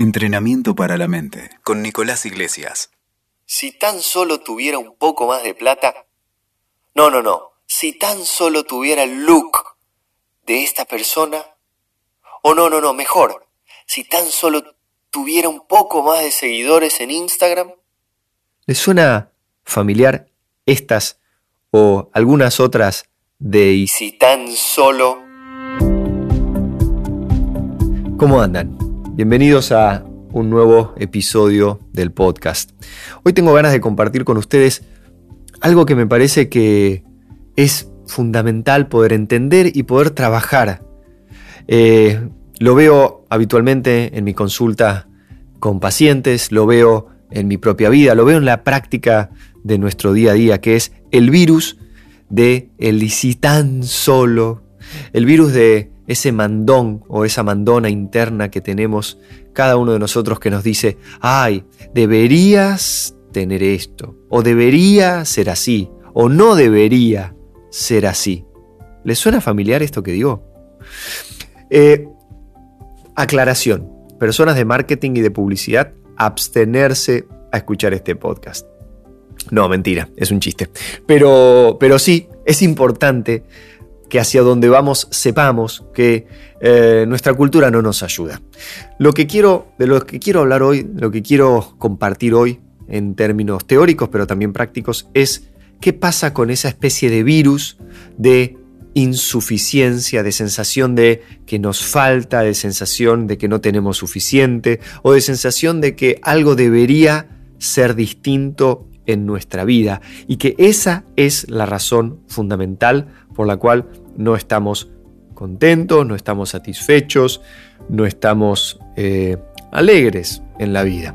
Entrenamiento para la mente con Nicolás Iglesias. Si tan solo tuviera un poco más de plata. No, no, no. Si tan solo tuviera el look de esta persona. O no, no, no, mejor. Si tan solo tuviera un poco más de seguidores en Instagram. ¿Les suena familiar estas o algunas otras de y si tan solo... ¿Cómo andan? Bienvenidos a un nuevo episodio del podcast. Hoy tengo ganas de compartir con ustedes algo que me parece que es fundamental poder entender y poder trabajar. Eh, lo veo habitualmente en mi consulta con pacientes, lo veo en mi propia vida, lo veo en la práctica de nuestro día a día, que es el virus de el solo, el virus de ese mandón o esa mandona interna que tenemos cada uno de nosotros que nos dice, ay, deberías tener esto, o debería ser así, o no debería ser así. ¿Les suena familiar esto que digo? Eh, aclaración, personas de marketing y de publicidad, abstenerse a escuchar este podcast. No, mentira, es un chiste. Pero, pero sí, es importante que hacia donde vamos sepamos que eh, nuestra cultura no nos ayuda. Lo que quiero, de lo que quiero hablar hoy, lo que quiero compartir hoy en términos teóricos, pero también prácticos, es qué pasa con esa especie de virus de insuficiencia, de sensación de que nos falta, de sensación de que no tenemos suficiente, o de sensación de que algo debería ser distinto en nuestra vida y que esa es la razón fundamental por la cual no estamos contentos, no estamos satisfechos, no estamos eh, alegres en la vida.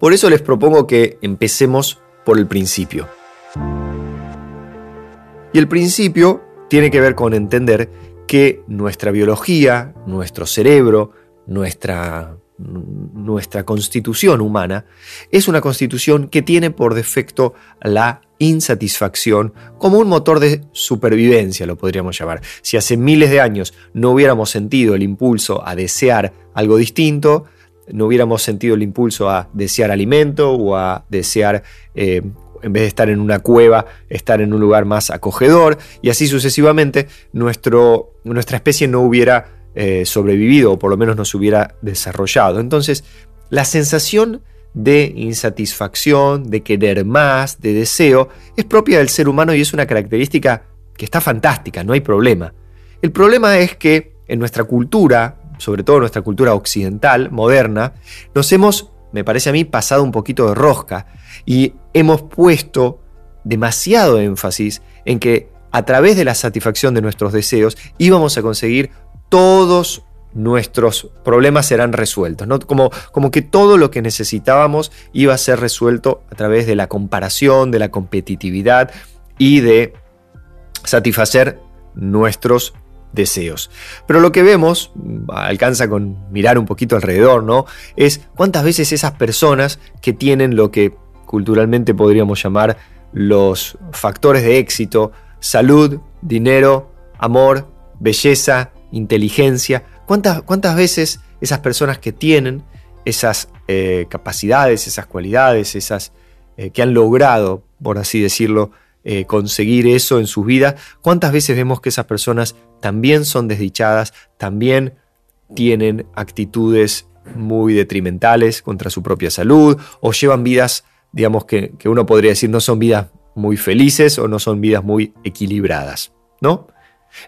Por eso les propongo que empecemos por el principio. Y el principio tiene que ver con entender que nuestra biología, nuestro cerebro, nuestra nuestra constitución humana es una constitución que tiene por defecto la insatisfacción como un motor de supervivencia, lo podríamos llamar. Si hace miles de años no hubiéramos sentido el impulso a desear algo distinto, no hubiéramos sentido el impulso a desear alimento o a desear, eh, en vez de estar en una cueva, estar en un lugar más acogedor, y así sucesivamente, nuestro, nuestra especie no hubiera eh, sobrevivido o por lo menos no se hubiera desarrollado. Entonces, la sensación de insatisfacción, de querer más, de deseo, es propia del ser humano y es una característica que está fantástica, no hay problema. El problema es que en nuestra cultura, sobre todo en nuestra cultura occidental, moderna, nos hemos, me parece a mí, pasado un poquito de rosca y hemos puesto demasiado énfasis en que a través de la satisfacción de nuestros deseos íbamos a conseguir todos nuestros problemas serán resueltos, ¿no? como, como que todo lo que necesitábamos iba a ser resuelto a través de la comparación, de la competitividad y de satisfacer nuestros deseos. Pero lo que vemos, alcanza con mirar un poquito alrededor, ¿no? Es cuántas veces esas personas que tienen lo que culturalmente podríamos llamar los factores de éxito, salud, dinero, amor, belleza, inteligencia. ¿Cuántas, cuántas veces esas personas que tienen esas eh, capacidades, esas cualidades, esas eh, que han logrado, por así decirlo, eh, conseguir eso en sus vidas, cuántas veces vemos que esas personas también son desdichadas, también tienen actitudes muy detrimentales contra su propia salud o llevan vidas, digamos que, que uno podría decir no son vidas muy felices o no son vidas muy equilibradas, ¿no?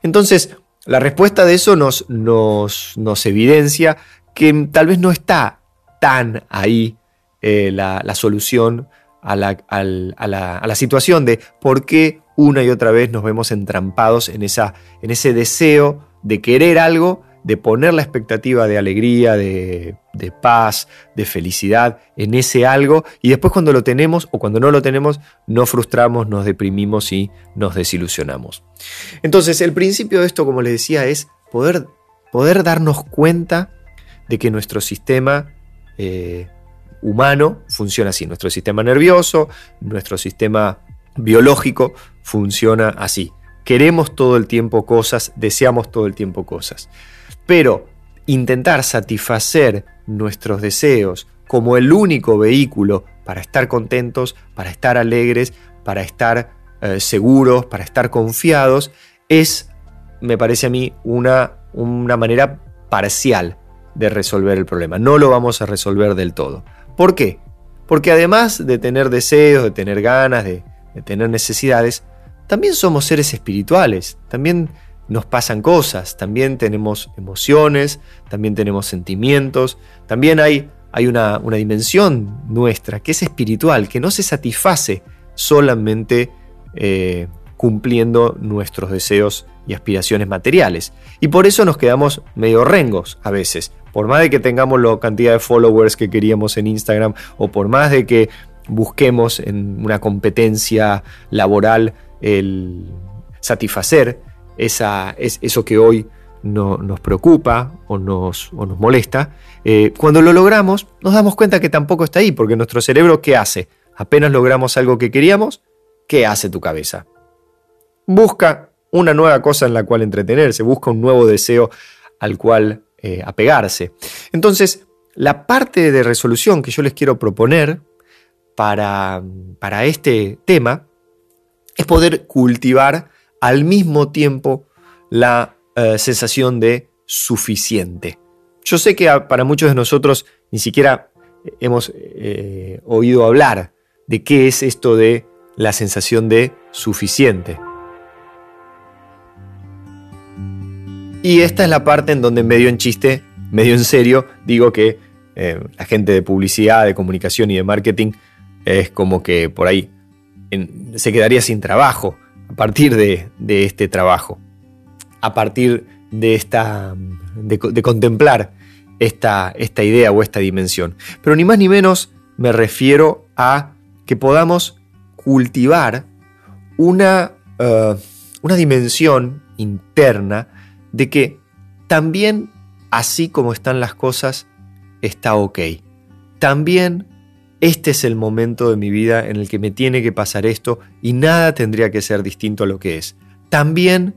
Entonces, la respuesta de eso nos, nos, evidencia que tal vez no está tan ahí eh, la, solución a la, a, la, situación de por qué una y otra vez nos vemos entrampados en, esa, en ese deseo de querer algo de poner la expectativa de alegría, de, paz, de felicidad en ese algo y después cuando lo tenemos o cuando no lo tenemos nos frustramos, nos deprimimos y nos desilusionamos. Entonces el principio de esto, como les decía, es poder, poder darnos cuenta de que nuestro sistema eh, humano funciona así, nuestro sistema nervioso, nuestro sistema biológico funciona así. Queremos todo el tiempo cosas, deseamos todo el tiempo cosas. Pero intentar satisfacer nuestros deseos como el único vehículo para estar contentos, para estar alegres, para estar eh, seguros, para estar confiados, es, me parece a mí, una, una manera parcial de resolver el problema. No lo vamos a resolver del todo. ¿Por qué? Porque además de tener deseos, de tener ganas, de, de tener necesidades, también somos seres espirituales, también nos pasan cosas, también tenemos emociones, también tenemos sentimientos, también hay, hay una, una, dimensión nuestra que es espiritual, que no se satisface solamente eh, cumpliendo nuestros deseos y aspiraciones materiales. Y por eso nos quedamos medio rengos a veces. Por más de que tengamos la cantidad de followers que queríamos en Instagram o por más de que busquemos en una competencia laboral el satisfacer esa, es, eso que hoy no, nos preocupa o nos, nos molesta, eh, cuando lo logramos nos damos cuenta que tampoco está ahí, porque nuestro cerebro ¿qué hace? Apenas logramos algo que queríamos, ¿qué hace tu cabeza? Busca una nueva cosa en la cual entretenerse, busca un nuevo deseo al cual eh, apegarse. Entonces, la parte de resolución que yo les quiero proponer para, para este tema es poder cultivar al mismo tiempo la eh, sensación de suficiente. Yo sé que para muchos de nosotros ni siquiera hemos eh, oído hablar de qué es esto de la sensación de suficiente. Y esta es la parte en donde medio en chiste, medio en serio, digo que eh, la gente de publicidad, de comunicación y de marketing es como que por ahí se quedaría sin trabajo a partir de, este trabajo, a partir de, esta, de, contemplar esta, esta idea o esta dimensión. Pero ni más ni menos me refiero a que podamos cultivar una, eh, una dimensión interna de que también así como están las cosas, está ok. También este es el momento de mi vida en el que me tiene que pasar esto y nada tendría que ser distinto a lo que es. También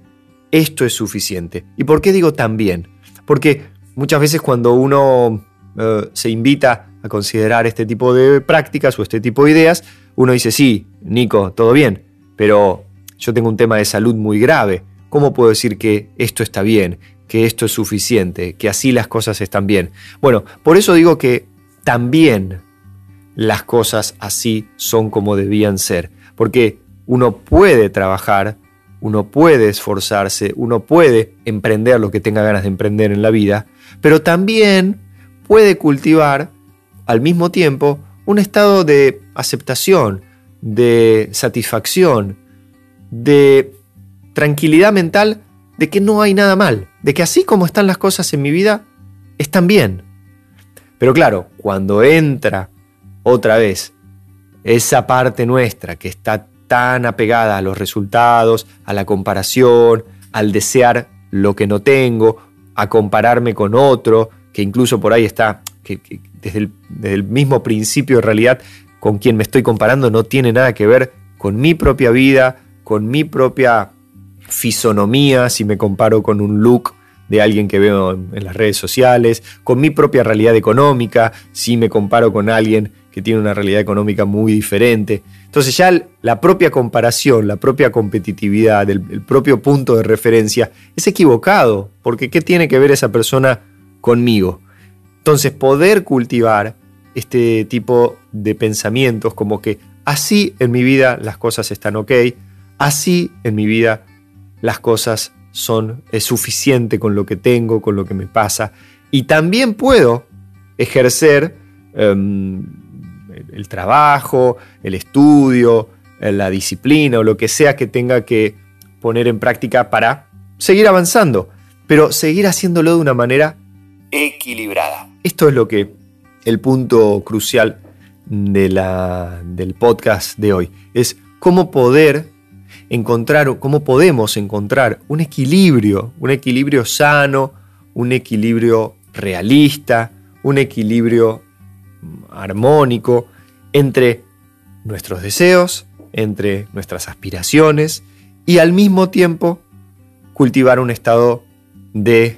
esto es suficiente. ¿Y por qué digo también? Porque muchas veces cuando uno eh, se invita a considerar este tipo de prácticas o este tipo de ideas, uno dice, sí, Nico, todo bien, pero yo tengo un tema de salud muy grave. ¿Cómo puedo decir que esto está bien, que esto es suficiente, que así las cosas están bien? Bueno, por eso digo que también las cosas así son como debían ser. Porque uno puede trabajar, uno puede esforzarse, uno puede emprender lo que tenga ganas de emprender en la vida, pero también puede cultivar al mismo tiempo un estado de aceptación, de satisfacción, de tranquilidad mental de que no hay nada mal, de que así como están las cosas en mi vida, están bien. Pero claro, cuando entra otra vez, esa parte nuestra que está tan apegada a los resultados, a la comparación, al desear lo que no tengo, a compararme con otro, que incluso por ahí está, que, desde, el, mismo principio en realidad con quien me estoy comparando no tiene nada que ver con mi propia vida, con mi propia fisonomía, si me comparo con un look de alguien que veo en las redes sociales, con mi propia realidad económica, si me comparo con alguien que tiene una realidad económica muy diferente. Entonces ya la propia comparación, la propia competitividad, el, propio punto de referencia es equivocado, porque ¿qué tiene que ver esa persona conmigo? Entonces poder cultivar este tipo de pensamientos como que así en mi vida las cosas están ok, así en mi vida las cosas son es suficiente con lo que tengo, con lo que me pasa, y también puedo ejercer em, el trabajo, el estudio, la disciplina o lo que sea que tenga que poner en práctica para seguir avanzando, pero seguir haciéndolo de una manera equilibrada. Esto es lo que el punto crucial de la, del podcast de hoy es cómo poder encontrar, cómo podemos encontrar un equilibrio, un equilibrio sano, un equilibrio realista, un equilibrio armónico entre nuestros deseos, entre nuestras aspiraciones y al mismo tiempo cultivar un estado de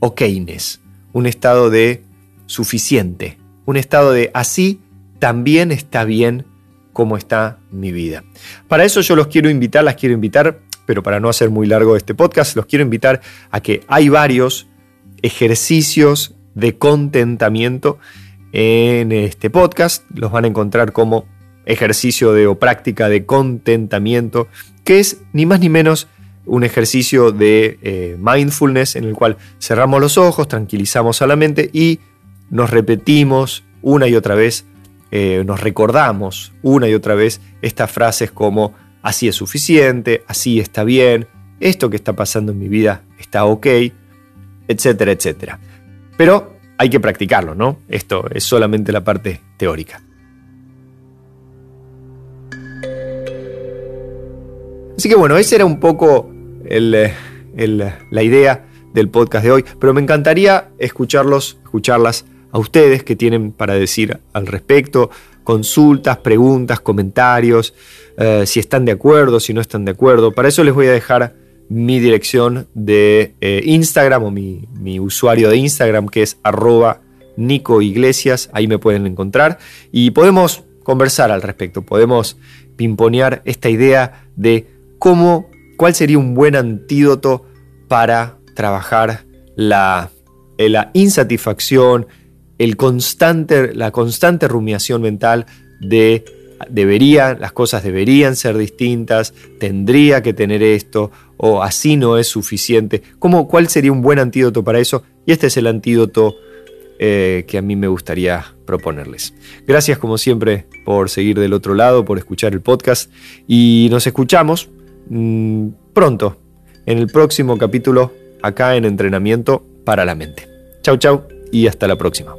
okayness, un estado de suficiente, un estado de así también está bien como está mi vida. Para eso yo los quiero invitar, las quiero invitar, pero para no hacer muy largo este podcast, los quiero invitar a que hay varios ejercicios de contentamiento en este podcast. Los van a encontrar como ejercicio de o práctica de contentamiento, que es ni más ni menos un ejercicio de eh, mindfulness en el cual cerramos los ojos, tranquilizamos a la mente y nos repetimos una y otra vez, eh, nos recordamos una y otra vez estas frases como así es suficiente, así está bien, esto que está pasando en mi vida está ok, etcétera, etcétera. Pero hay que practicarlo, ¿no? Esto es solamente la parte teórica. Así que bueno, esa era un poco la idea del podcast de hoy, pero me encantaría escucharlos, escucharlas a ustedes que tienen para decir al respecto, consultas, preguntas, comentarios, eh, si están de acuerdo, si no están de acuerdo. Para eso les voy a dejar mi dirección de eh, Instagram o mi, mi, usuario de Instagram que es arroba Nico Iglesias, ahí me pueden encontrar. Y podemos conversar al respecto, podemos pimponear esta idea de cómo, cuál sería un buen antídoto para trabajar la, eh, la insatisfacción, el constante, la constante rumiación mental de deberían, las cosas deberían ser distintas, tendría que tener esto, o así no es suficiente. ¿Cómo, ¿Cuál sería un buen antídoto para eso? Y este es el antídoto eh, que a mí me gustaría proponerles. Gracias como siempre por seguir del otro lado, por escuchar el podcast y nos escuchamos mm, pronto en el próximo capítulo acá en Entrenamiento para la Mente. Chau chau y hasta la próxima.